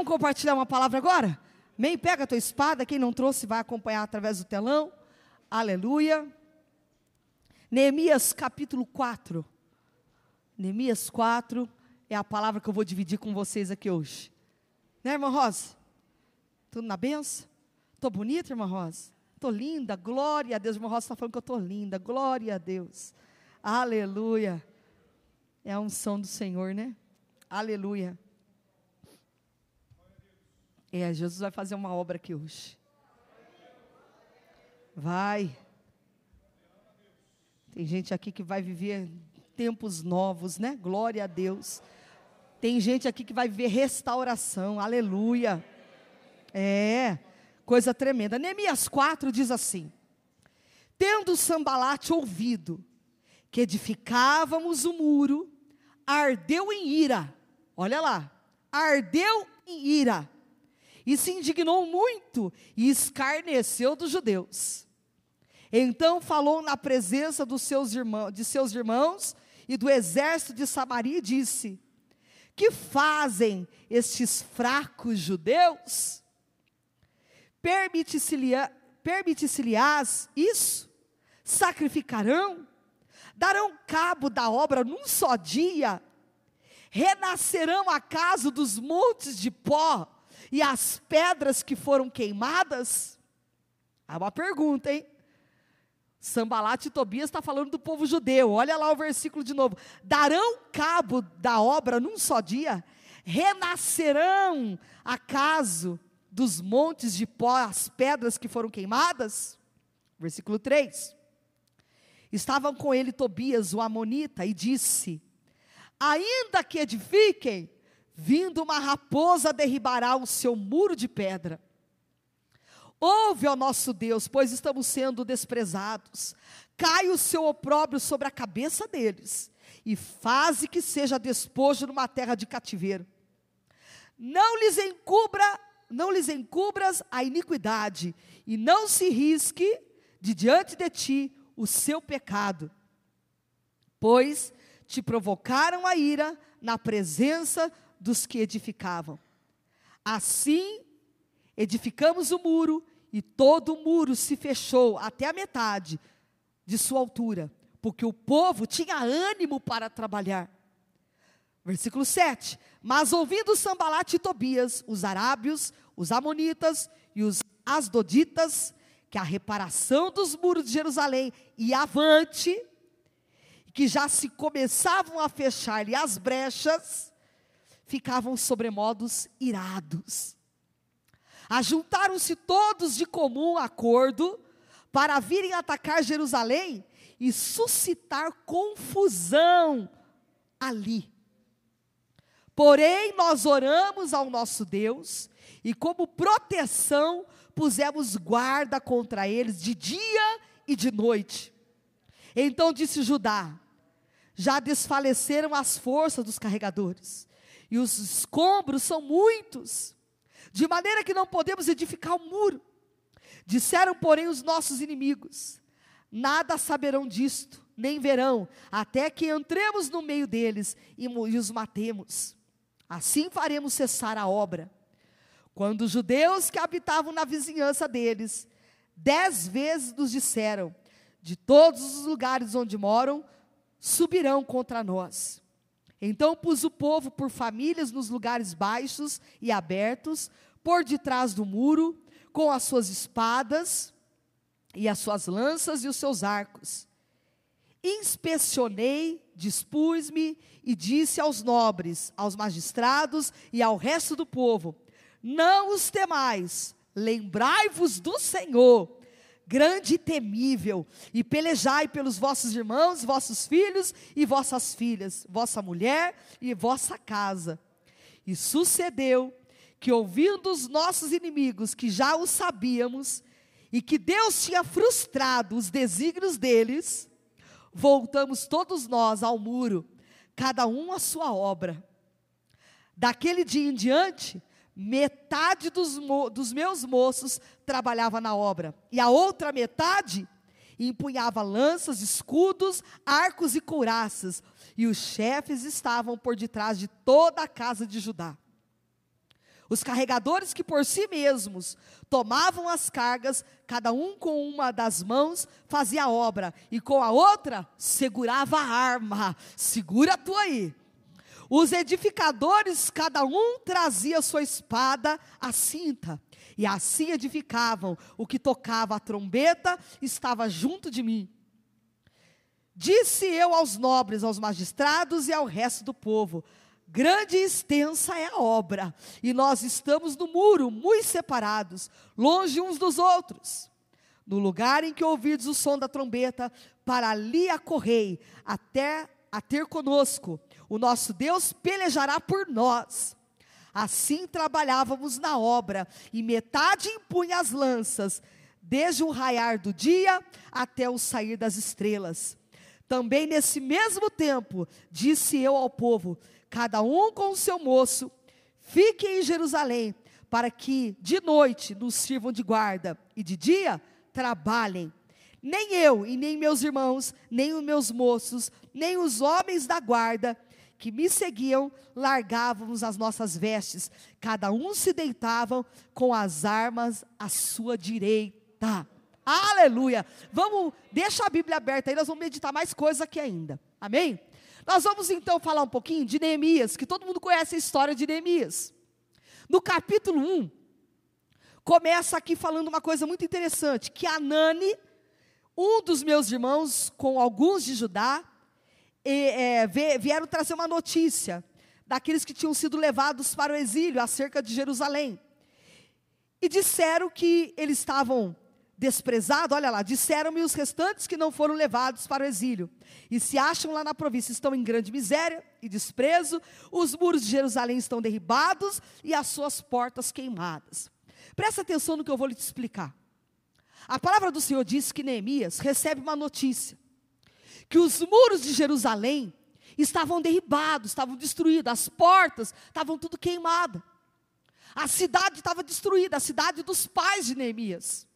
Vamos compartilhar uma palavra agora? Amém? Pega a tua espada, quem não trouxe vai acompanhar através do telão. Aleluia. Neemias capítulo 4. Neemias 4 é a palavra que eu vou dividir com vocês aqui hoje. Né, irmã Rosa? Tudo na benção? Estou bonita, irmã Rosa? Estou linda, glória a Deus. Irmã Rosa está falando que eu estou linda, glória a Deus. Aleluia. É a unção do Senhor, né? Aleluia. É, Jesus vai fazer uma obra aqui hoje. Vai. Tem gente aqui que vai viver tempos novos, né? Glória a Deus. Tem gente aqui que vai viver restauração. Aleluia. É, coisa tremenda. Neemias 4 diz assim: Tendo Sambalate ouvido que edificávamos o muro, ardeu em ira. Olha lá, ardeu em ira e se indignou muito e escarneceu dos judeus. Então falou na presença dos seus irmãos, de seus irmãos e do exército de Samaria e disse: Que fazem estes fracos judeus? Permite-se-lhes permite isso? Sacrificarão? Darão cabo da obra num só dia? Renascerão acaso dos montes de pó? E as pedras que foram queimadas? Há uma pergunta, hein? Sambalat e Tobias está falando do povo judeu. Olha lá o versículo de novo. Darão cabo da obra num só dia? Renascerão acaso dos montes de pó as pedras que foram queimadas? Versículo 3. Estavam com ele Tobias, o Amonita, e disse: Ainda que edifiquem, Vindo uma raposa derribará o seu muro de pedra. Ouve ao nosso Deus, pois estamos sendo desprezados. Cai o seu opróbrio sobre a cabeça deles, e faze que seja despojo numa terra de cativeiro. Não lhes encubra, não lhes encubras a iniquidade, e não se risque de diante de ti o seu pecado. Pois te provocaram a ira na presença dos que edificavam. Assim, edificamos o muro, e todo o muro se fechou até a metade de sua altura, porque o povo tinha ânimo para trabalhar. Versículo 7. Mas ouvindo Sambalate e Tobias, os arábios, os amonitas e os asdoditas, que a reparação dos muros de Jerusalém ia avante, que já se começavam a fechar-lhe as brechas, ficavam sobremodos irados. Ajuntaram-se todos de comum acordo para virem atacar Jerusalém e suscitar confusão ali. Porém, nós oramos ao nosso Deus e, como proteção, pusemos guarda contra eles de dia e de noite. Então disse Judá: Já desfaleceram as forças dos carregadores, e os escombros são muitos, de maneira que não podemos edificar o muro. Disseram, porém, os nossos inimigos: nada saberão disto, nem verão, até que entremos no meio deles e, e os matemos. Assim faremos cessar a obra. Quando os judeus que habitavam na vizinhança deles, dez vezes nos disseram: de todos os lugares onde moram, subirão contra nós. Então pus o povo por famílias nos lugares baixos e abertos, por detrás do muro, com as suas espadas e as suas lanças e os seus arcos. Inspecionei, dispus-me e disse aos nobres, aos magistrados e ao resto do povo: Não os temais, lembrai-vos do Senhor grande e temível, e pelejai pelos vossos irmãos, vossos filhos e vossas filhas, vossa mulher e vossa casa. E sucedeu que, ouvindo os nossos inimigos, que já o sabíamos, e que Deus tinha frustrado os desígnios deles, voltamos todos nós ao muro, cada um à sua obra. Daquele dia em diante, metade dos, dos meus moços trabalhava na obra, e a outra metade empunhava lanças, escudos, arcos e couraças, e os chefes estavam por detrás de toda a casa de Judá. Os carregadores que por si mesmos tomavam as cargas, cada um com uma das mãos fazia a obra, e com a outra segurava a arma. Segura tu aí. Os edificadores, cada um trazia sua espada, a cinta, e assim edificavam. O que tocava a trombeta estava junto de mim. Disse eu aos nobres, aos magistrados e ao resto do povo: Grande e extensa é a obra, e nós estamos no muro, muito separados, longe uns dos outros. No lugar em que ouvides o som da trombeta, para ali acorrei, até a ter conosco. O nosso Deus pelejará por nós. Assim trabalhávamos na obra, e metade impunha as lanças, desde o raiar do dia até o sair das estrelas. Também nesse mesmo tempo, disse eu ao povo: cada um com o seu moço, fiquem em Jerusalém, para que de noite nos sirvam de guarda e de dia trabalhem. Nem eu e nem meus irmãos, nem os meus moços, nem os homens da guarda que me seguiam, largávamos as nossas vestes, cada um se deitava com as armas à sua direita. Aleluia! Vamos, deixa a Bíblia aberta aí, nós vamos meditar mais coisas aqui ainda. Amém? Nós vamos então falar um pouquinho de Neemias, que todo mundo conhece a história de Neemias. No capítulo 1, começa aqui falando uma coisa muito interessante, que Anani, um dos meus irmãos, com alguns de Judá, e, é, vieram trazer uma notícia daqueles que tinham sido levados para o exílio acerca de Jerusalém. E disseram que eles estavam desprezado, olha lá, disseram-me os restantes que não foram levados para o exílio, e se acham lá na província, estão em grande miséria e desprezo, os muros de Jerusalém estão derribados e as suas portas queimadas. Presta atenção no que eu vou lhe explicar. A palavra do Senhor diz que Neemias recebe uma notícia, que os muros de Jerusalém estavam derribados, estavam destruídos, as portas estavam tudo queimadas. A cidade estava destruída, a cidade dos pais de Neemias.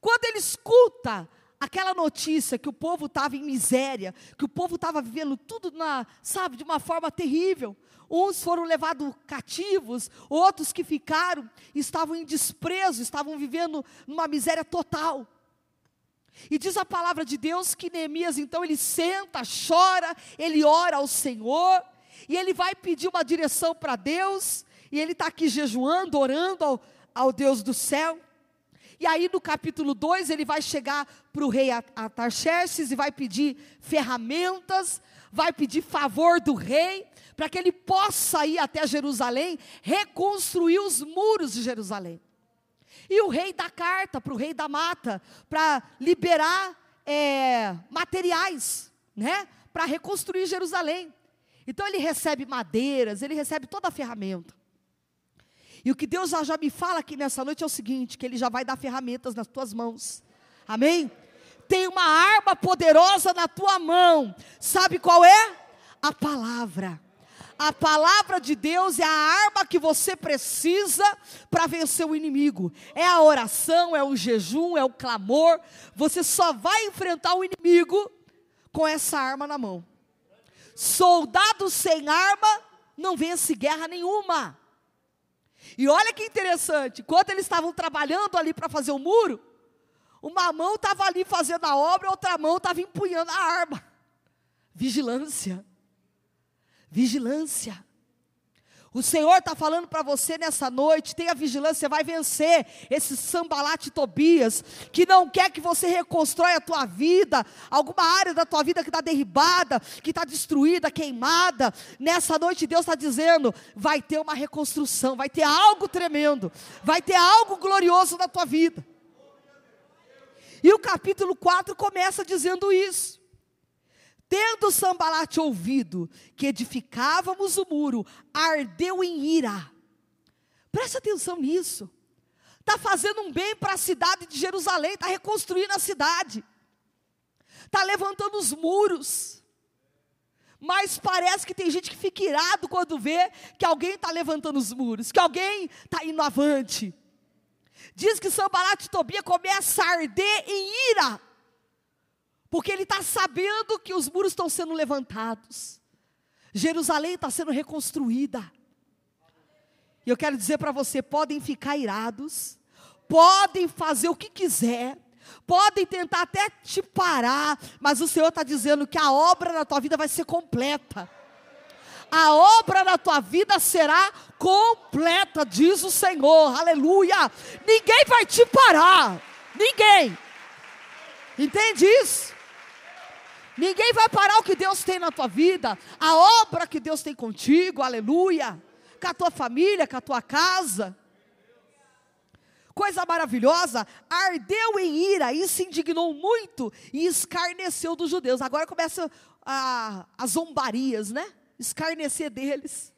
Quando ele escuta aquela notícia que o povo estava em miséria, que o povo estava vivendo tudo na, sabe, de uma forma terrível. Uns foram levados cativos, outros que ficaram estavam em desprezo, estavam vivendo numa miséria total. E diz a palavra de Deus que Neemias então ele senta, chora, ele ora ao Senhor, e ele vai pedir uma direção para Deus, e ele está aqui jejuando, orando ao, ao Deus do céu. E aí no capítulo 2 ele vai chegar para o rei Atarxerxes e vai pedir ferramentas, vai pedir favor do rei, para que ele possa ir até Jerusalém, reconstruir os muros de Jerusalém. E o rei dá carta para o rei da mata, para liberar é, materiais, né? Para reconstruir Jerusalém. Então ele recebe madeiras, ele recebe toda a ferramenta. E o que Deus já, já me fala aqui nessa noite é o seguinte: que Ele já vai dar ferramentas nas tuas mãos. Amém? Tem uma arma poderosa na tua mão. Sabe qual é? A palavra. A palavra de Deus é a arma que você precisa para vencer o inimigo. É a oração, é o jejum, é o clamor. Você só vai enfrentar o inimigo com essa arma na mão. Soldado sem arma não vence guerra nenhuma. E olha que interessante, quando eles estavam trabalhando ali para fazer o muro, uma mão estava ali fazendo a obra, outra mão estava empunhando a arma. Vigilância. Vigilância. O Senhor está falando para você nessa noite, tenha vigilância, você vai vencer esse sambalate Tobias, que não quer que você reconstrói a tua vida, alguma área da tua vida que está derribada, que está destruída, queimada. Nessa noite Deus está dizendo, vai ter uma reconstrução, vai ter algo tremendo, vai ter algo glorioso na tua vida. E o capítulo 4 começa dizendo isso. Tendo Sambalate ouvido que edificávamos o muro, ardeu em ira. Presta atenção nisso. Está fazendo um bem para a cidade de Jerusalém, está reconstruindo a cidade, está levantando os muros. Mas parece que tem gente que fica irado quando vê que alguém está levantando os muros, que alguém está indo avante. Diz que Sambalat e Tobia começa a arder em ira porque ele está sabendo que os muros estão sendo levantados, Jerusalém está sendo reconstruída. E eu quero dizer para você: podem ficar irados, podem fazer o que quiser, podem tentar até te parar, mas o Senhor está dizendo que a obra na tua vida vai ser completa. A obra na tua vida será completa, diz o Senhor, aleluia. Ninguém vai te parar, ninguém. Entende isso? Ninguém vai parar o que Deus tem na tua vida, a obra que Deus tem contigo, aleluia, com a tua família, com a tua casa. Coisa maravilhosa, ardeu em ira e se indignou muito e escarneceu dos judeus. Agora começa as zombarias, né? Escarnecer deles.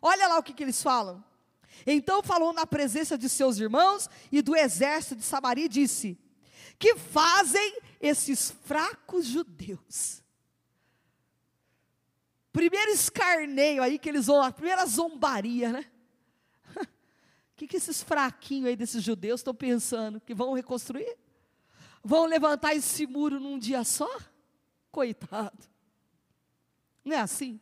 Olha lá o que, que eles falam. Então falou na presença de seus irmãos e do exército de Samaria e disse: Que fazem esses fracos judeus? Primeiro escarneio aí que eles vão, a primeira zombaria, né? O que, que esses fraquinhos aí desses judeus estão pensando? Que vão reconstruir? Vão levantar esse muro num dia só? Coitado. Não é assim?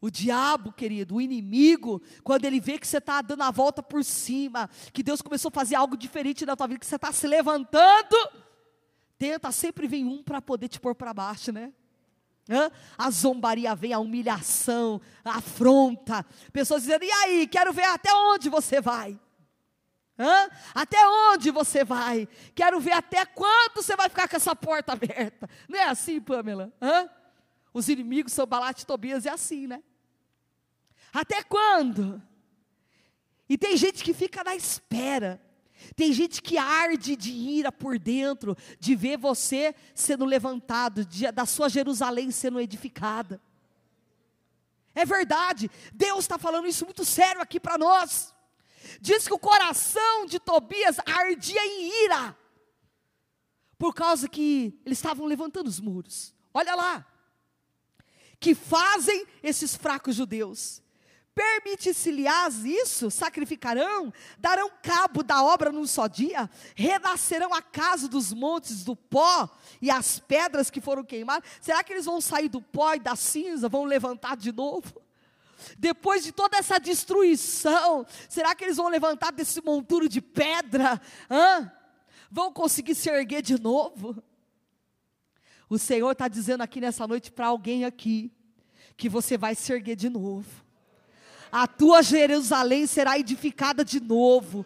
O diabo, querido, o inimigo, quando ele vê que você está dando a volta por cima, que Deus começou a fazer algo diferente na tua vida, que você está se levantando, tenta sempre vir um para poder te pôr para baixo, né? Hã? A zombaria vem, a humilhação, a afronta. Pessoas dizendo: e aí, quero ver até onde você vai. Hã? Até onde você vai? Quero ver até quando você vai ficar com essa porta aberta. Não é assim, Pamela? Hã? Os inimigos são Balate e Tobias, é assim, né? Até quando? E tem gente que fica na espera. Tem gente que arde de ira por dentro, de ver você sendo levantado, de, da sua Jerusalém sendo edificada. É verdade, Deus está falando isso muito sério aqui para nós. Diz que o coração de Tobias ardia em ira, por causa que eles estavam levantando os muros. Olha lá, que fazem esses fracos judeus. Permite-se-lhes isso? Sacrificarão? Darão cabo da obra num só dia? Renascerão a casa dos montes do pó e as pedras que foram queimadas? Será que eles vão sair do pó e da cinza? Vão levantar de novo? Depois de toda essa destruição, será que eles vão levantar desse monturo de pedra? Hã? Vão conseguir se erguer de novo? O Senhor está dizendo aqui nessa noite para alguém aqui, que você vai se erguer de novo a tua Jerusalém será edificada de novo.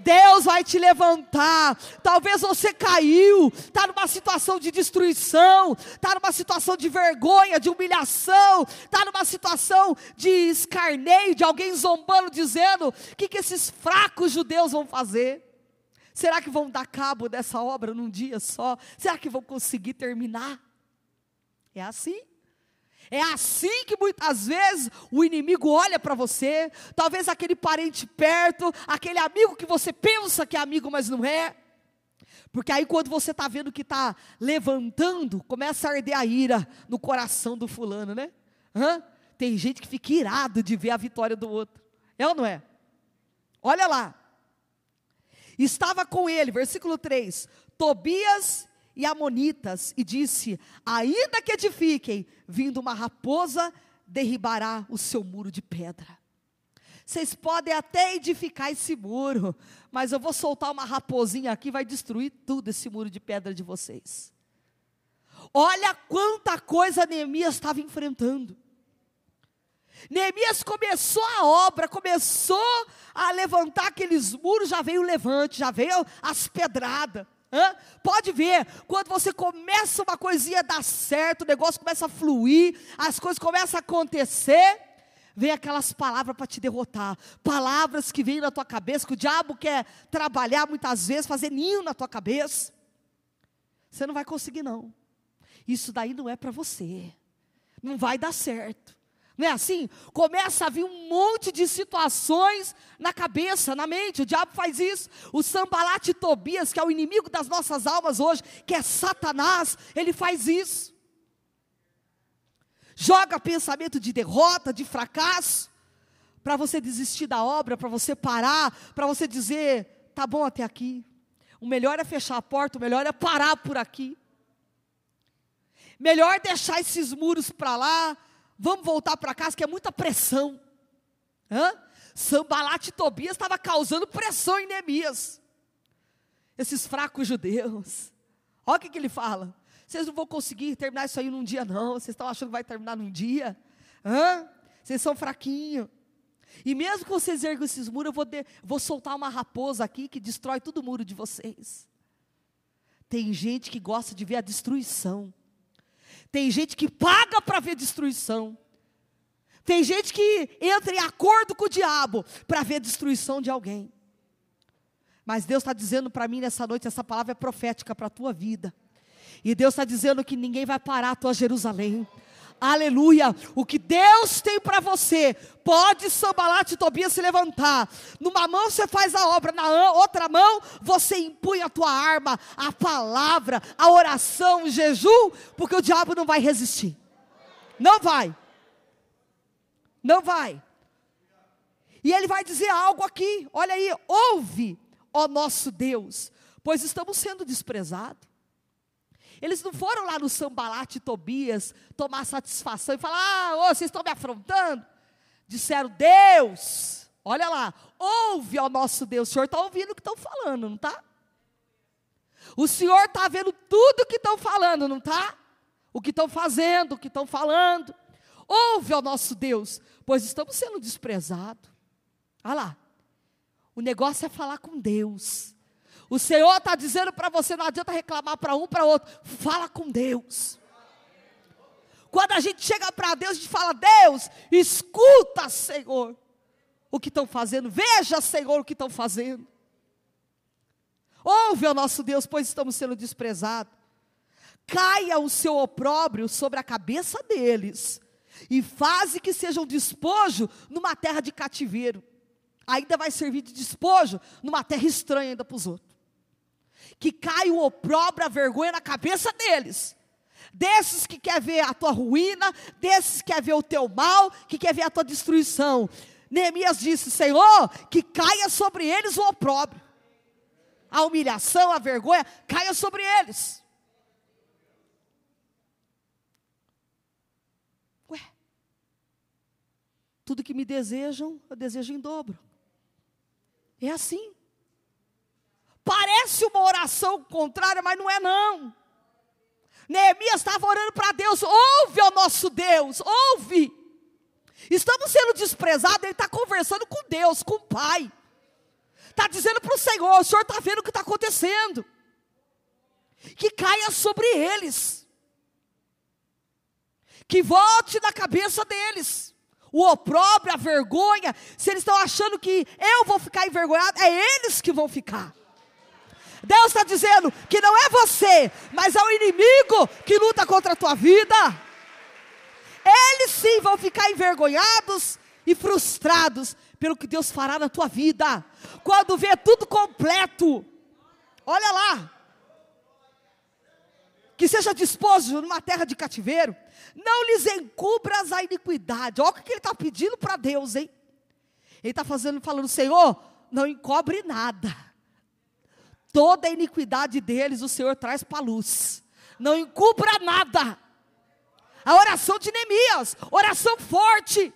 Deus vai te levantar. Talvez você caiu, está numa situação de destruição, está numa situação de vergonha, de humilhação, está numa situação de escarneio, de alguém zombando, dizendo: o que, que esses fracos judeus vão fazer? Será que vão dar cabo dessa obra num dia só? Será que vão conseguir terminar? É assim. É assim que muitas vezes o inimigo olha para você, talvez aquele parente perto, aquele amigo que você pensa que é amigo, mas não é. Porque aí quando você está vendo que está levantando, começa a arder a ira no coração do fulano, né? Hã? Tem gente que fica irado de ver a vitória do outro. É ou não é? Olha lá. Estava com ele, versículo 3, Tobias e Amonitas, e disse: Ainda que edifiquem, vindo uma raposa, derribará o seu muro de pedra. Vocês podem até edificar esse muro, mas eu vou soltar uma raposinha aqui, vai destruir tudo esse muro de pedra de vocês. Olha quanta coisa Neemias estava enfrentando. Neemias começou a obra, começou a levantar aqueles muros, já veio o levante, já veio as pedradas. Hã? Pode ver, quando você começa uma coisinha a dar certo, o negócio começa a fluir, as coisas começam a acontecer, vem aquelas palavras para te derrotar, palavras que vêm na tua cabeça, que o diabo quer trabalhar muitas vezes, fazer ninho na tua cabeça. Você não vai conseguir, não. Isso daí não é para você, não vai dar certo. Não é assim? Começa a vir um monte de situações na cabeça, na mente. O diabo faz isso. O Sambalate Tobias, que é o inimigo das nossas almas hoje, que é Satanás, ele faz isso. Joga pensamento de derrota, de fracasso, para você desistir da obra, para você parar, para você dizer: tá bom até aqui. O melhor é fechar a porta, o melhor é parar por aqui. Melhor deixar esses muros para lá, vamos voltar para casa, que é muita pressão. Hã? E Tobias estava causando pressão em Neemias. Esses fracos judeus. Olha o que, que ele fala. Vocês não vão conseguir terminar isso aí num dia, não. Vocês estão achando que vai terminar num dia? Hã? Vocês são fraquinhos. E mesmo que vocês ergam esses muros, eu vou, de, vou soltar uma raposa aqui que destrói todo o muro de vocês. Tem gente que gosta de ver a destruição. Tem gente que paga para ver destruição. Tem gente que entra em acordo com o diabo para ver destruição de alguém. Mas Deus está dizendo para mim nessa noite, essa palavra é profética para a tua vida. E Deus está dizendo que ninguém vai parar a tua Jerusalém. Aleluia. O que Deus tem para você, pode Sambalat e Tobias se levantar. Numa mão você faz a obra, na outra mão você impunha a tua arma, a palavra, a oração, o jejum, porque o diabo não vai resistir. Não vai. Não vai. E ele vai dizer algo aqui. Olha aí, ouve, ó nosso Deus, pois estamos sendo desprezados. Eles não foram lá no Sambalate Tobias tomar satisfação e falar: ah, oh, vocês estão me afrontando. Disseram: Deus, olha lá, ouve ao nosso Deus. O Senhor está ouvindo o que estão falando, não está? O Senhor está vendo tudo o que estão falando, não está? O que estão fazendo, o que estão falando. Ouve ao nosso Deus, pois estamos sendo desprezados. Olha lá. O negócio é falar com Deus. O Senhor está dizendo para você: não adianta reclamar para um, para outro. Fala com Deus. Quando a gente chega para Deus, a gente fala: Deus, escuta, Senhor, o que estão fazendo. Veja, Senhor, o que estão fazendo. Ouve ao nosso Deus, pois estamos sendo desprezados. Caia o seu opróbrio sobre a cabeça deles, e faze que sejam despojo numa terra de cativeiro. Ainda vai servir de despojo numa terra estranha ainda para os outros que cai o opróbrio, a vergonha na cabeça deles. Desses que quer ver a tua ruína, desses que quer ver o teu mal, que quer ver a tua destruição. Neemias disse: Senhor, que caia sobre eles o opróbrio, a humilhação, a vergonha, caia sobre eles. Ué, tudo que me desejam, eu desejo em dobro. É assim. Parece uma oração contrária, mas não é não. Neemias estava orando para Deus, ouve ao nosso Deus, ouve. Estamos sendo desprezados, ele está conversando com Deus, com o Pai. Está dizendo para o Senhor, o Senhor está vendo o que está acontecendo. Que caia sobre eles. Que volte na cabeça deles. O opróbrio, a vergonha. Se eles estão achando que eu vou ficar envergonhado, é eles que vão ficar. Deus está dizendo que não é você, mas é o inimigo que luta contra a tua vida. Eles sim vão ficar envergonhados e frustrados pelo que Deus fará na tua vida. Quando vê tudo completo, olha lá. Que seja disposto numa terra de cativeiro, não lhes encubras a iniquidade. Olha o que ele está pedindo para Deus, hein? Ele está fazendo, falando, Senhor, não encobre nada Toda a iniquidade deles o Senhor traz para a luz. Não encubra nada. A oração de Neemias, oração forte.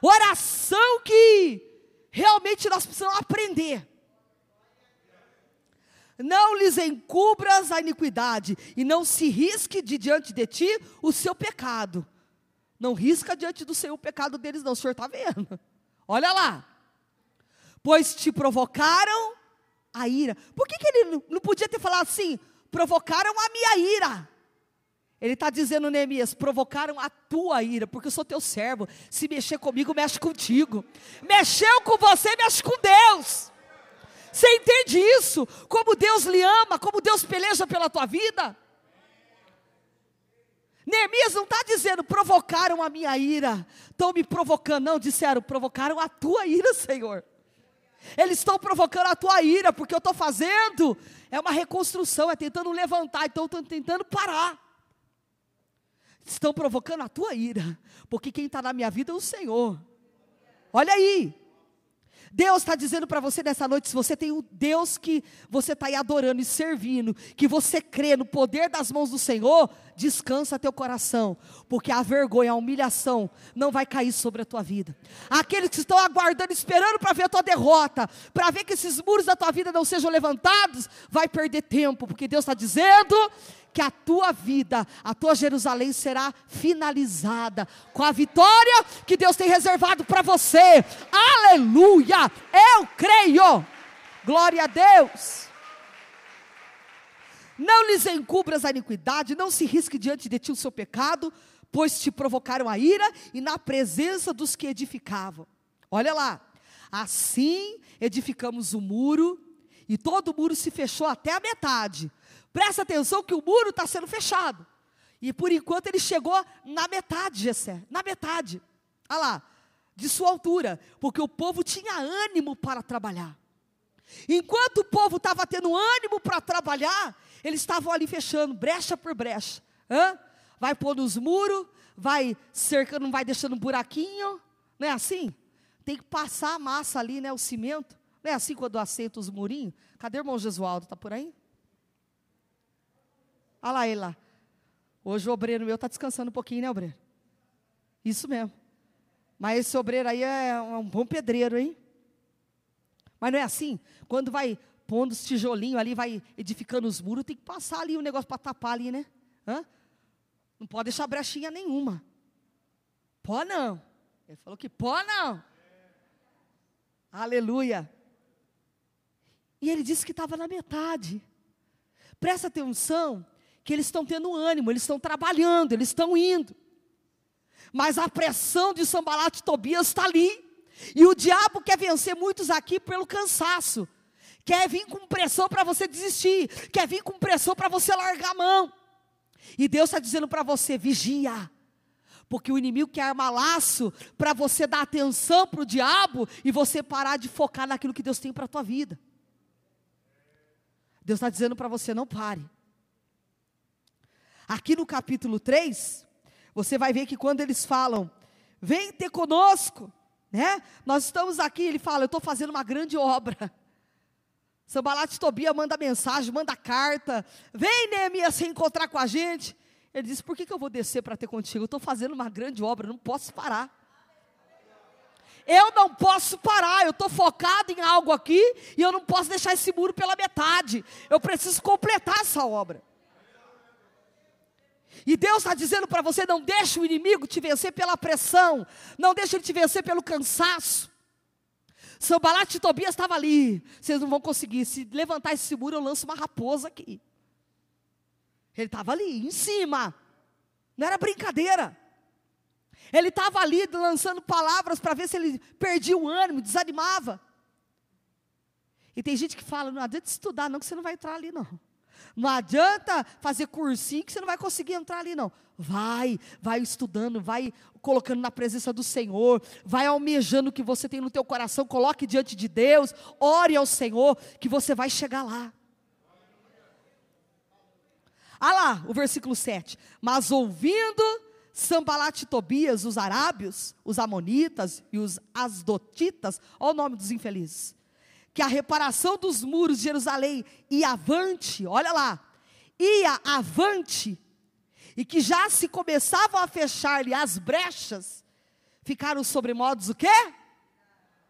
Oração que realmente nós precisamos aprender. Não lhes encubras a iniquidade, e não se risque de diante de ti o seu pecado. Não risca diante do Senhor o pecado deles, não. O Senhor está vendo. Olha lá. Pois te provocaram a ira. Por que, que ele não podia ter falado assim? Provocaram a minha ira. Ele está dizendo, Neemias, provocaram a tua ira, porque eu sou teu servo. Se mexer comigo, mexe contigo. Mexeu com você, mexe com Deus. Você entende isso? Como Deus lhe ama, como Deus peleja pela tua vida? Neemias não está dizendo, provocaram a minha ira, estão me provocando, não, disseram, provocaram a tua ira, Senhor. Eles estão provocando a tua ira, porque eu estou fazendo é uma reconstrução, é tentando levantar, então estão tentando parar. Estão provocando a tua ira, porque quem está na minha vida é o Senhor. Olha aí, Deus está dizendo para você nessa noite, se você tem o Deus que você está aí adorando e servindo, que você crê no poder das mãos do Senhor, descansa teu coração, porque a vergonha, a humilhação não vai cair sobre a tua vida. Aqueles que estão aguardando, esperando para ver a tua derrota, para ver que esses muros da tua vida não sejam levantados, vai perder tempo, porque Deus está dizendo que a tua vida, a tua Jerusalém será finalizada com a vitória que Deus tem reservado para você. Aleluia! Eu creio. Glória a Deus. Não lhes encubras a iniquidade, não se risque diante de ti o seu pecado, pois te provocaram a ira e na presença dos que edificavam. Olha lá. Assim edificamos o muro, e todo o muro se fechou até a metade. Presta atenção que o muro está sendo fechado. E por enquanto ele chegou na metade, Gessé, na metade. Olha lá, de sua altura, porque o povo tinha ânimo para trabalhar. Enquanto o povo estava tendo ânimo para trabalhar, eles estavam ali fechando, brecha por brecha. Hã? Vai pôr nos muros, vai cercando, vai deixando um buraquinho. Não é assim? Tem que passar a massa ali, né? O cimento. Não é assim quando assenta os murinhos? Cadê o irmão Jesualdo? Está por aí? Olha lá ele lá. Hoje o obreiro meu está descansando um pouquinho, né, obreiro? Isso mesmo. Mas esse obreiro aí é um bom pedreiro, hein? Mas não é assim? Quando vai pondo os tijolinhos ali, vai edificando os muros, tem que passar ali o um negócio para tapar ali, né? Hã? Não pode deixar brechinha nenhuma. Pode não. Ele falou que pode não. Aleluia. E ele disse que estava na metade. Presta atenção que eles estão tendo ânimo, eles estão trabalhando, eles estão indo. Mas a pressão de Sambalat e Tobias está ali. E o diabo quer vencer muitos aqui pelo cansaço. Quer vir com pressão para você desistir. Quer vir com pressão para você largar a mão. E Deus está dizendo para você: vigia. Porque o inimigo quer armar laço para você dar atenção para o diabo e você parar de focar naquilo que Deus tem para a tua vida. Deus está dizendo para você: não pare. Aqui no capítulo 3, você vai ver que quando eles falam, vem ter conosco, né? Nós estamos aqui, ele fala, eu estou fazendo uma grande obra. Sambalat Tobia manda mensagem, manda carta, vem Neemias se encontrar com a gente. Ele diz, por que, que eu vou descer para ter contigo? Eu estou fazendo uma grande obra, não posso parar. Eu não posso parar, eu estou focado em algo aqui e eu não posso deixar esse muro pela metade. Eu preciso completar essa obra. E Deus está dizendo para você: não deixe o inimigo te vencer pela pressão, não deixe ele te vencer pelo cansaço. Sambalat e Tobias estava ali, vocês não vão conseguir. Se levantar esse muro, eu lanço uma raposa aqui. Ele estava ali, em cima, não era brincadeira. Ele estava ali lançando palavras para ver se ele perdia o ânimo, desanimava. E tem gente que fala: não adianta estudar, não, que você não vai entrar ali, não. Não adianta fazer cursinho que você não vai conseguir entrar ali, não. Vai, vai estudando, vai colocando na presença do Senhor, vai almejando o que você tem no teu coração, coloque diante de Deus, ore ao Senhor, que você vai chegar lá. Ah lá, o versículo 7. Mas ouvindo Sambalat e Tobias, os arábios, os amonitas e os asdotitas, olha o nome dos infelizes que a reparação dos muros de Jerusalém ia avante, olha lá, ia avante, e que já se começavam a fechar-lhe as brechas, ficaram sobremodos o quê?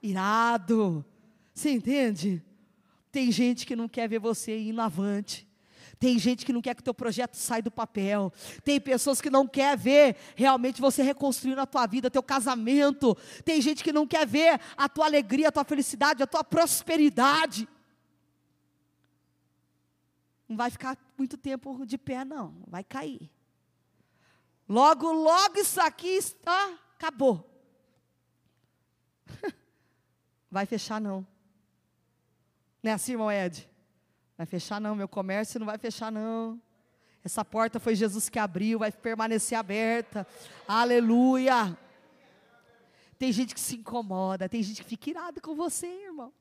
Irado. Você entende? Tem gente que não quer ver você indo avante. Tem gente que não quer que o teu projeto saia do papel. Tem pessoas que não quer ver realmente você reconstruindo a tua vida, teu casamento. Tem gente que não quer ver a tua alegria, a tua felicidade, a tua prosperidade. Não vai ficar muito tempo de pé, não. Vai cair. Logo, logo isso aqui está, acabou. Vai fechar, não. Não é assim, irmão Ed? Vai fechar não, meu comércio não vai fechar não. Essa porta foi Jesus que abriu, vai permanecer aberta. Aleluia. Tem gente que se incomoda, tem gente que fica irada com você, irmão.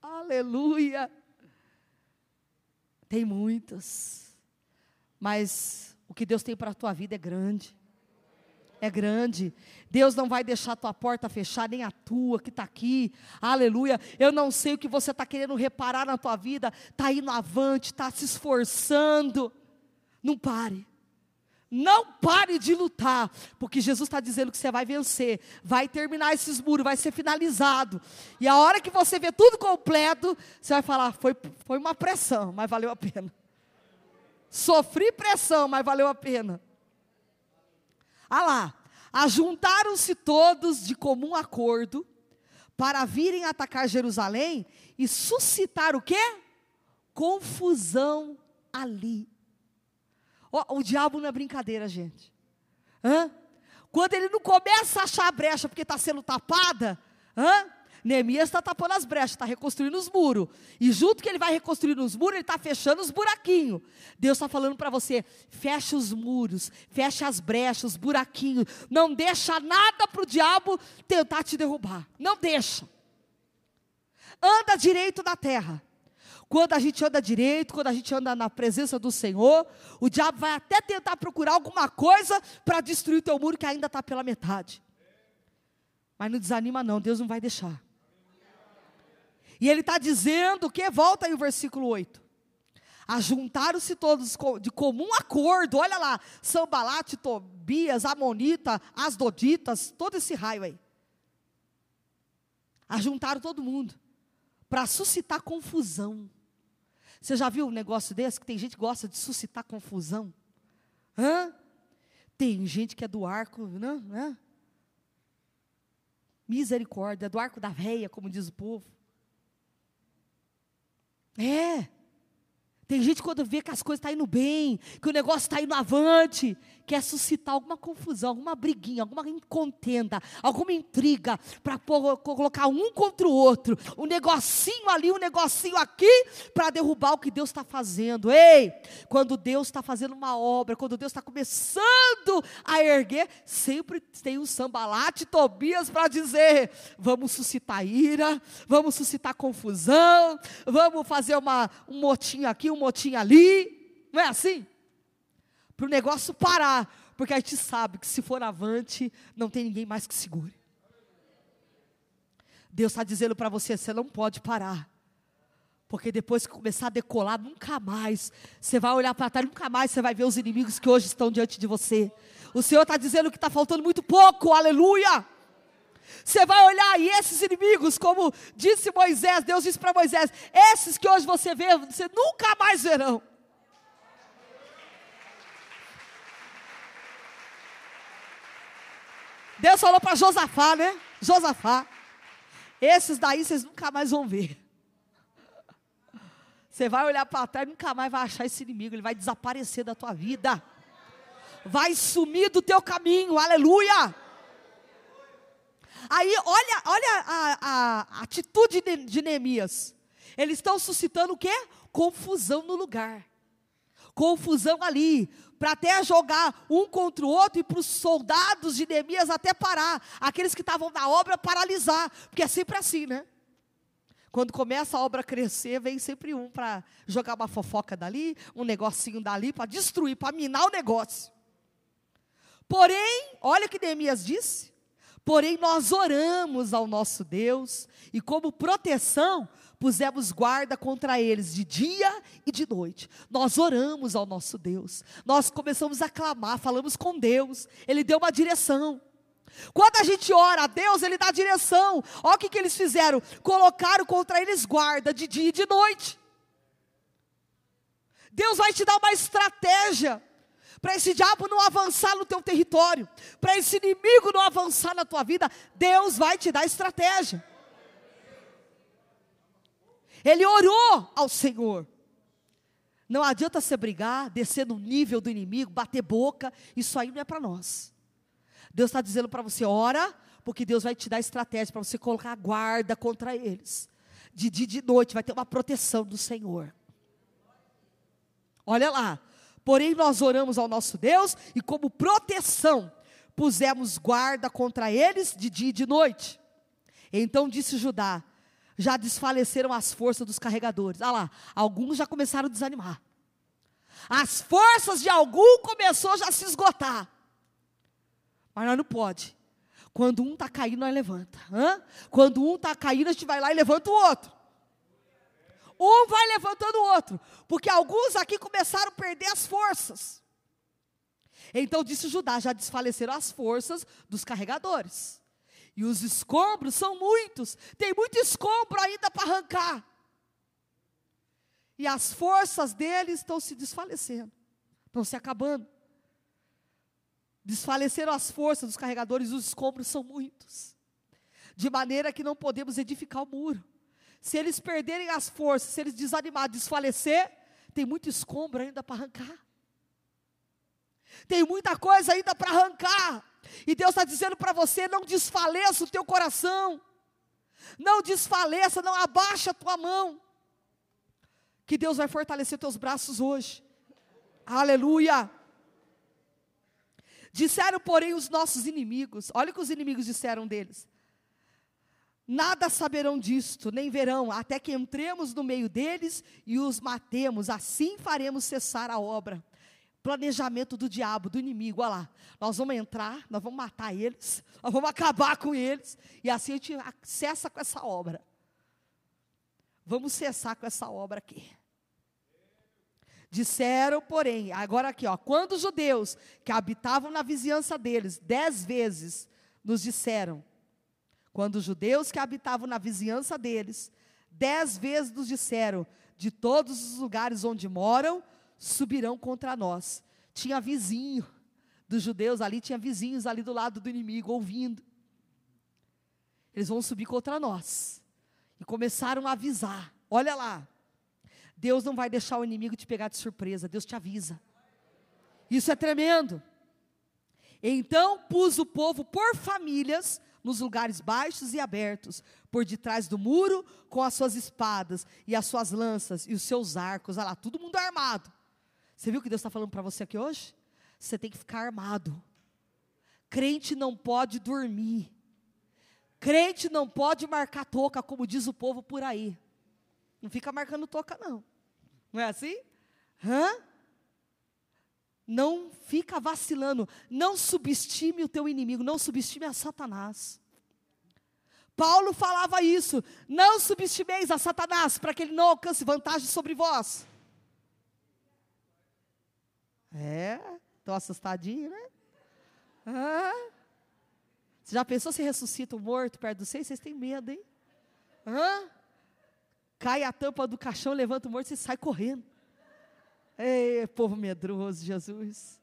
Aleluia. Tem muitos. Mas o que Deus tem para a tua vida é grande. É grande. Deus não vai deixar a tua porta fechar, nem a tua que está aqui. Aleluia. Eu não sei o que você está querendo reparar na tua vida. Está indo avante, está se esforçando. Não pare. Não pare de lutar, porque Jesus está dizendo que você vai vencer, vai terminar esses muros, vai ser finalizado. E a hora que você vê tudo completo, você vai falar: foi, foi uma pressão, mas valeu a pena. Sofri pressão, mas valeu a pena. Ah lá, ajuntaram-se todos de comum acordo para virem atacar Jerusalém e suscitar o quê? Confusão ali. Oh, o diabo não é brincadeira, gente. Hã? Quando ele não começa a achar a brecha porque está sendo tapada, hã? Neemias está tapando as brechas, está reconstruindo os muros. E junto que ele vai reconstruindo os muros, ele está fechando os buraquinhos. Deus está falando para você: fecha os muros, fecha as brechas, os buraquinhos. Não deixa nada para o diabo tentar te derrubar. Não deixa. Anda direito na terra. Quando a gente anda direito, quando a gente anda na presença do Senhor, o diabo vai até tentar procurar alguma coisa para destruir o teu muro que ainda está pela metade. Mas não desanima, não, Deus não vai deixar. E ele está dizendo que, volta aí o versículo 8. Ajuntaram-se todos de comum acordo, olha lá, Sambalate, Tobias, Amonita, Asdoditas, todo esse raio aí. Ajuntaram todo mundo para suscitar confusão. Você já viu um negócio desse? Que tem gente que gosta de suscitar confusão. Hã? Tem gente que é do arco, não, né? Misericórdia, do arco da veia, como diz o povo. É. Tem gente quando vê que as coisas estão tá indo bem, que o negócio está indo avante, quer suscitar alguma confusão, alguma briguinha, alguma contenda, alguma intriga, para colocar um contra o outro, um negocinho ali, um negocinho aqui, para derrubar o que Deus está fazendo. Ei, quando Deus está fazendo uma obra, quando Deus está começando a erguer, sempre tem um sambalate Tobias para dizer: vamos suscitar ira, vamos suscitar confusão, vamos fazer uma, um motinho aqui, um motinho ali. Não é assim? para o negócio parar, porque a gente sabe que se for avante, não tem ninguém mais que segure. Deus está dizendo para você: você não pode parar. Porque depois que começar a decolar, nunca mais. Você vai olhar para trás, nunca mais você vai ver os inimigos que hoje estão diante de você. O Senhor está dizendo que está faltando muito pouco, aleluia. Você vai olhar e esses inimigos, como disse Moisés, Deus disse para Moisés: esses que hoje você vê, você nunca mais verão. Deus falou para Josafá, né? Josafá. Esses daí vocês nunca mais vão ver. Você vai olhar para trás e nunca mais vai achar esse inimigo. Ele vai desaparecer da tua vida. Vai sumir do teu caminho. Aleluia. Aí, olha, olha a, a, atitude de, de Neemias. Eles estão suscitando o quê? Confusão no lugar. Confusão ali para até jogar um contra o outro e para os soldados de Neemias até parar, aqueles que estavam na obra paralisar, porque é sempre assim, né? Quando começa a obra a crescer, vem sempre um para jogar uma fofoca dali, um negocinho dali, para destruir, para minar o negócio. Porém, olha o que Neemias disse. Porém, nós oramos ao nosso Deus, e como proteção, pusemos guarda contra eles de dia e de noite. Nós oramos ao nosso Deus. Nós começamos a clamar, falamos com Deus. Ele deu uma direção. Quando a gente ora a Deus, Ele dá direção. Olha o que, que eles fizeram: colocaram contra eles guarda de dia e de noite. Deus vai te dar uma estratégia para esse diabo não avançar no teu território, para esse inimigo não avançar na tua vida. Deus vai te dar estratégia. Ele orou ao Senhor. Não adianta você brigar, descer no nível do inimigo, bater boca, isso aí não é para nós. Deus está dizendo para você, ora, porque Deus vai te dar estratégia para você colocar guarda contra eles. De dia e de noite vai ter uma proteção do Senhor. Olha lá. Porém, nós oramos ao nosso Deus e, como proteção, pusemos guarda contra eles de dia e de noite. Então disse Judá: já desfaleceram as forças dos carregadores. Ah lá, alguns já começaram a desanimar. As forças de algum começou já a se esgotar. Mas nós não pode. Quando um está caindo, nós levanta. Hã? Quando um está caindo, a gente vai lá e levanta o outro. Um vai levantando o outro. Porque alguns aqui começaram a perder as forças. Então disse Judá: já desfaleceram as forças dos carregadores. E os escombros são muitos. Tem muito escombro ainda para arrancar. E as forças deles estão se desfalecendo. Estão se acabando. Desfaleceram as forças dos carregadores, os escombros são muitos. De maneira que não podemos edificar o muro. Se eles perderem as forças, se eles desanimar, desfalecer, tem muito escombro ainda para arrancar. Tem muita coisa ainda para arrancar. E Deus está dizendo para você: não desfaleça o teu coração. Não desfaleça, não abaixa a tua mão. Que Deus vai fortalecer teus braços hoje. Aleluia. Disseram, porém, os nossos inimigos. Olha o que os inimigos disseram deles. Nada saberão disto, nem verão, até que entremos no meio deles e os matemos. Assim faremos cessar a obra. Planejamento do diabo, do inimigo, olha lá. Nós vamos entrar, nós vamos matar eles, nós vamos acabar com eles, e assim a gente cessa com essa obra. Vamos cessar com essa obra aqui. Disseram, porém, agora aqui, ó, quando os judeus que habitavam na vizinhança deles, dez vezes nos disseram, quando os judeus que habitavam na vizinhança deles, dez vezes nos disseram, de todos os lugares onde moram, subirão contra nós. Tinha vizinho dos judeus ali, tinha vizinhos ali do lado do inimigo, ouvindo. Eles vão subir contra nós. E começaram a avisar: olha lá, Deus não vai deixar o inimigo te pegar de surpresa, Deus te avisa. Isso é tremendo. Então pus o povo por famílias nos lugares baixos e abertos, por detrás do muro, com as suas espadas e as suas lanças e os seus arcos. Olha lá, todo mundo armado. Você viu o que Deus está falando para você aqui hoje? Você tem que ficar armado. Crente não pode dormir. Crente não pode marcar toca, como diz o povo por aí. Não fica marcando toca, não. Não é assim? Hã? Não fica vacilando. Não subestime o teu inimigo. Não subestime a Satanás. Paulo falava isso. Não subestimeis a Satanás para que ele não alcance vantagem sobre vós. É, estou assustadinho, né? Ah. Você já pensou se ressuscita um morto perto do seio? Vocês têm medo, hein? Cai a tampa do caixão, levanta o morto e sai correndo. Ei, povo medroso, Jesus.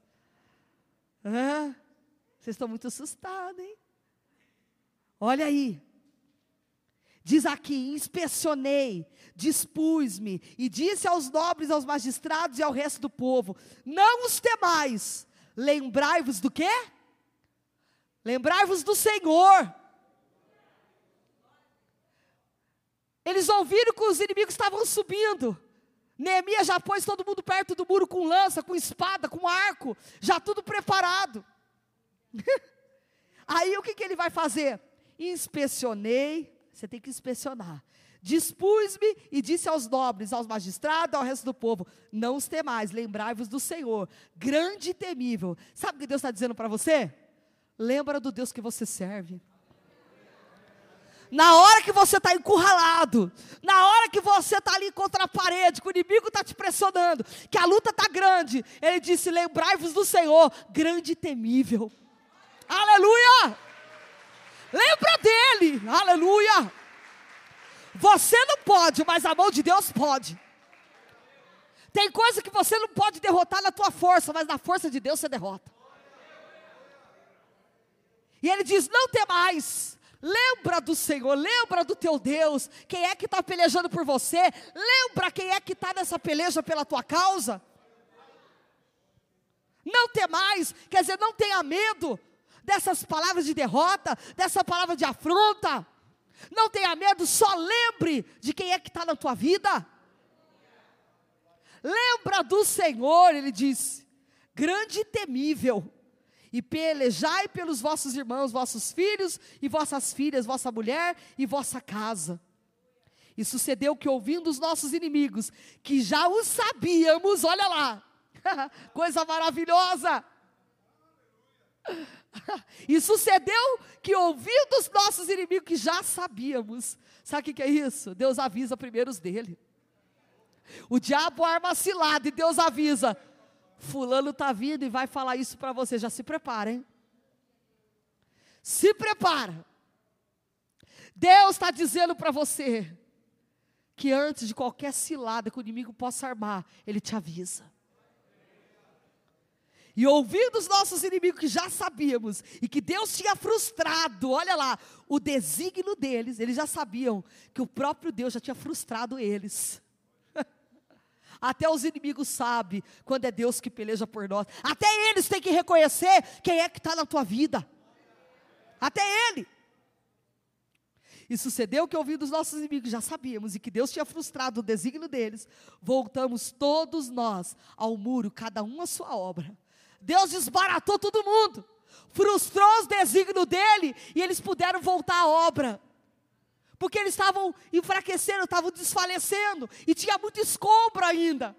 Vocês estão muito assustados, hein? Olha aí. Diz aqui: inspecionei, dispus-me e disse aos nobres, aos magistrados e ao resto do povo: não os temais, lembrai-vos do quê? Lembrai-vos do Senhor Eles ouviram que os inimigos estavam subindo. Neemias já pôs todo mundo perto do muro com lança, com espada, com arco, já tudo preparado. Aí o que, que ele vai fazer? Inspecionei, você tem que inspecionar. Dispus-me e disse aos nobres, aos magistrados, ao resto do povo: Não os temais, lembrai-vos do Senhor, grande e temível. Sabe o que Deus está dizendo para você? Lembra do Deus que você serve. Na hora que você está encurralado, na hora que você está ali contra a parede, que o inimigo está te pressionando, que a luta está grande, ele disse: Lembrai-vos do Senhor, grande e temível. Aleluia! Lembra dele, aleluia! Você não pode, mas a mão de Deus pode. Tem coisa que você não pode derrotar na tua força, mas na força de Deus você derrota. E ele diz: Não tem mais Lembra do Senhor, lembra do teu Deus. Quem é que está pelejando por você? Lembra quem é que está nessa peleja pela tua causa. Não mais, quer dizer, não tenha medo dessas palavras de derrota, dessa palavra de afronta. Não tenha medo, só lembre de quem é que está na tua vida. Lembra do Senhor, ele disse, grande e temível e pelejai pelos vossos irmãos, vossos filhos e vossas filhas, vossa mulher e vossa casa. E sucedeu que, ouvindo os nossos inimigos, que já os sabíamos, olha lá, coisa maravilhosa. E sucedeu que, ouvindo os nossos inimigos, que já sabíamos, sabe o que é isso? Deus avisa primeiro os dele. O diabo arma cilada e Deus avisa: Fulano está vindo e vai falar isso para você. Já se prepara, hein? Se prepara. Deus está dizendo para você que antes de qualquer cilada que o inimigo possa armar, ele te avisa. E ouvindo os nossos inimigos que já sabíamos e que Deus tinha frustrado, olha lá, o desígnio deles, eles já sabiam que o próprio Deus já tinha frustrado eles. Até os inimigos sabem quando é Deus que peleja por nós. Até eles têm que reconhecer quem é que está na tua vida. Até ele. E sucedeu que, ouvindo os nossos inimigos, já sabíamos, e que Deus tinha frustrado o desígnio deles, voltamos todos nós ao muro, cada um a sua obra. Deus desbaratou todo mundo, frustrou os desígnios dele, e eles puderam voltar à obra. Porque eles estavam enfraquecendo, estavam desfalecendo, e tinha muito escombro ainda.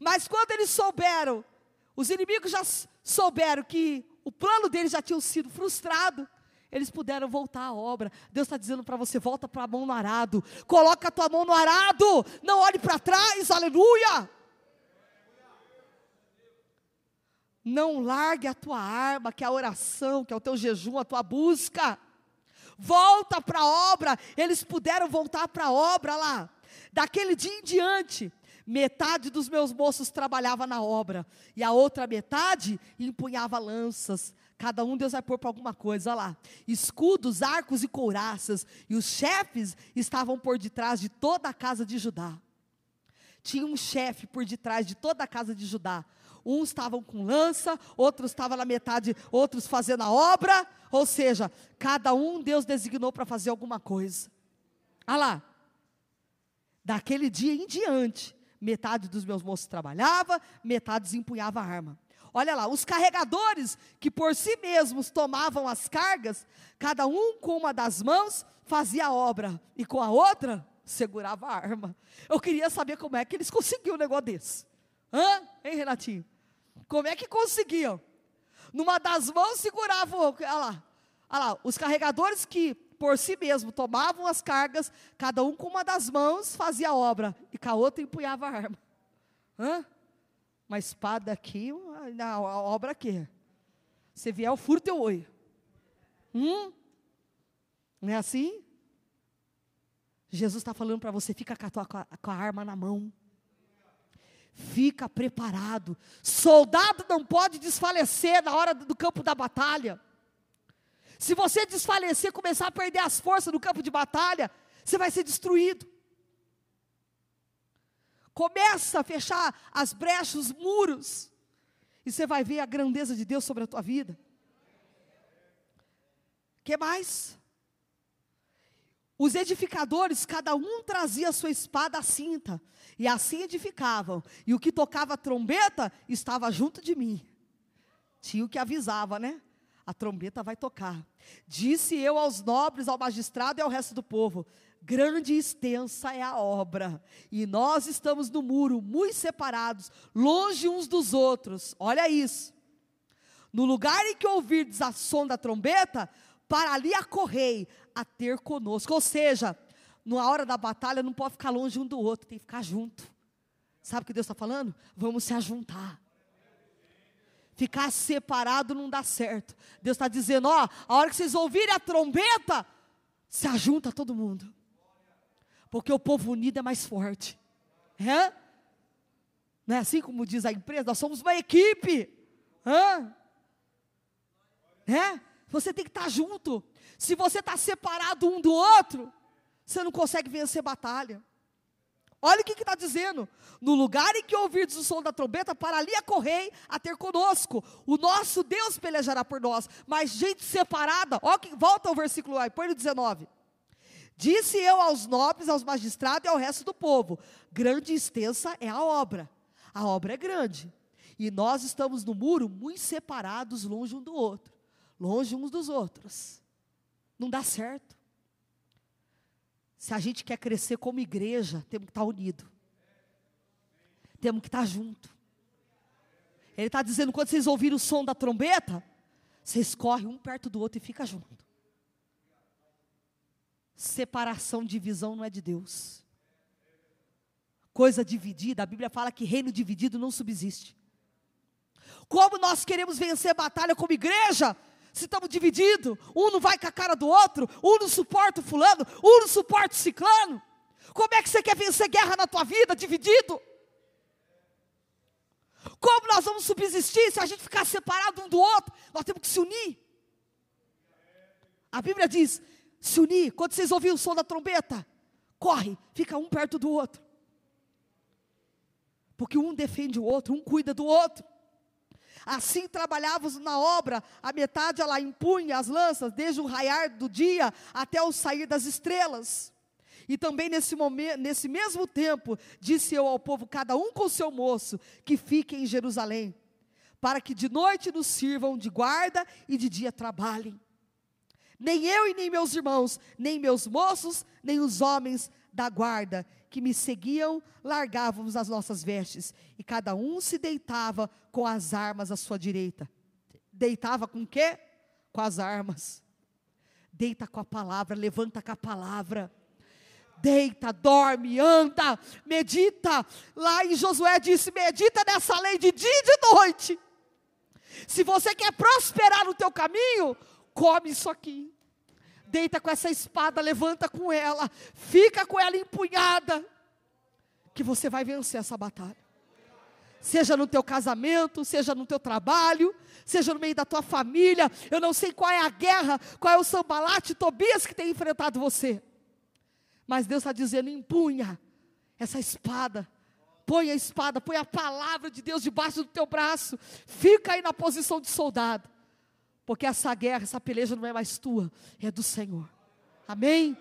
Mas quando eles souberam, os inimigos já souberam que o plano deles já tinha sido frustrado, eles puderam voltar à obra. Deus está dizendo para você: volta para a mão no arado, coloca a tua mão no arado, não olhe para trás, aleluia. Não largue a tua arma, que é a oração, que é o teu jejum, a tua busca. Volta para a obra. Eles puderam voltar para a obra lá. Daquele dia em diante, metade dos meus moços trabalhava na obra, e a outra metade empunhava lanças, Cada um Deus vai pôr para alguma coisa, olha lá. Escudos, arcos e couraças. E os chefes estavam por detrás de toda a casa de Judá. Tinha um chefe por detrás de toda a casa de Judá. Uns estavam com lança, outros estavam na metade, outros fazendo a obra. Ou seja, cada um Deus designou para fazer alguma coisa. Olha lá. Daquele dia em diante, metade dos meus moços trabalhava, metade desempunhava a arma. Olha lá, os carregadores que por si mesmos tomavam as cargas, cada um com uma das mãos fazia a obra e com a outra segurava a arma. Eu queria saber como é que eles conseguiam um negócio desse. Hã? Hein, Renatinho? Como é que conseguiam? Numa das mãos seguravam, olha lá, olha lá, os carregadores que por si mesmo tomavam as cargas, cada um com uma das mãos fazia a obra e com a outra empunhava a arma. Hã? Uma espada aqui, na obra aqui. Se vier, eu furo teu olho. Hum? Não é assim? Jesus está falando para você, fica com a, tua, com a arma na mão. Fica preparado. Soldado não pode desfalecer na hora do campo da batalha. Se você desfalecer, começar a perder as forças no campo de batalha, você vai ser destruído. Começa a fechar as brechas, os muros. E você vai ver a grandeza de Deus sobre a tua vida. que mais? Os edificadores, cada um trazia a sua espada à cinta, e assim edificavam. E o que tocava a trombeta estava junto de mim. Tinha o que avisava, né? A trombeta vai tocar. Disse eu aos nobres, ao magistrado e ao resto do povo: grande e extensa é a obra, e nós estamos no muro, muito separados, longe uns dos outros. Olha isso. No lugar em que ouvirdes a som da trombeta, para ali acorrei a ter conosco. Ou seja, na hora da batalha não pode ficar longe um do outro, tem que ficar junto. Sabe o que Deus está falando? Vamos se ajuntar. Ficar separado não dá certo. Deus está dizendo: ó, a hora que vocês ouvirem a trombeta, se ajunta todo mundo. Porque o povo unido é mais forte. É? Não é assim como diz a empresa? Nós somos uma equipe. Hã? É? Você tem que estar junto. Se você está separado um do outro, você não consegue vencer batalha. Olha o que está dizendo. No lugar em que ouvirdes o som da trombeta, para ali acorrei a ter conosco. O nosso Deus pelejará por nós. Mas gente separada, ó, que, volta ao versículo aí, põe no 19. Disse eu aos nobres, aos magistrados e ao resto do povo: grande e extensa é a obra. A obra é grande. E nós estamos no muro muito separados, longe um do outro. Longe uns dos outros. Não dá certo. Se a gente quer crescer como igreja, temos que estar unido. Temos que estar junto. Ele está dizendo, quando vocês ouvirem o som da trombeta, Você escorre um perto do outro e fica junto. Separação, divisão não é de Deus. Coisa dividida, a Bíblia fala que reino dividido não subsiste. Como nós queremos vencer batalha como igreja, se estamos divididos, um não vai com a cara do outro, um não suporta o fulano, um não suporta o ciclano. Como é que você quer vencer guerra na tua vida dividido? Como nós vamos subsistir se a gente ficar separado um do outro? Nós temos que se unir. A Bíblia diz: se unir. Quando vocês ouvirem o som da trombeta, corre, fica um perto do outro. Porque um defende o outro, um cuida do outro. Assim trabalhávamos na obra, a metade ela impunha as lanças, desde o raiar do dia até o sair das estrelas. E também nesse, momento, nesse mesmo tempo, disse eu ao povo, cada um com seu moço, que fiquem em Jerusalém, para que de noite nos sirvam de guarda e de dia trabalhem. Nem eu e nem meus irmãos, nem meus moços, nem os homens da guarda que me seguiam, largávamos as nossas vestes, e cada um se deitava com as armas à sua direita. Deitava com quê? Com as armas. Deita com a palavra, levanta com a palavra deita, dorme, anda, medita. Lá em Josué disse: medita nessa lei de dia e de noite. Se você quer prosperar no teu caminho, come isso aqui. Deita com essa espada, levanta com ela, fica com ela empunhada, que você vai vencer essa batalha. Seja no teu casamento, seja no teu trabalho, seja no meio da tua família, eu não sei qual é a guerra, qual é o sambalate, Tobias que tem enfrentado você. Mas Deus está dizendo: empunha essa espada. Põe a espada, põe a palavra de Deus debaixo do teu braço. Fica aí na posição de soldado. Porque essa guerra, essa peleja não é mais tua, é do Senhor. Amém?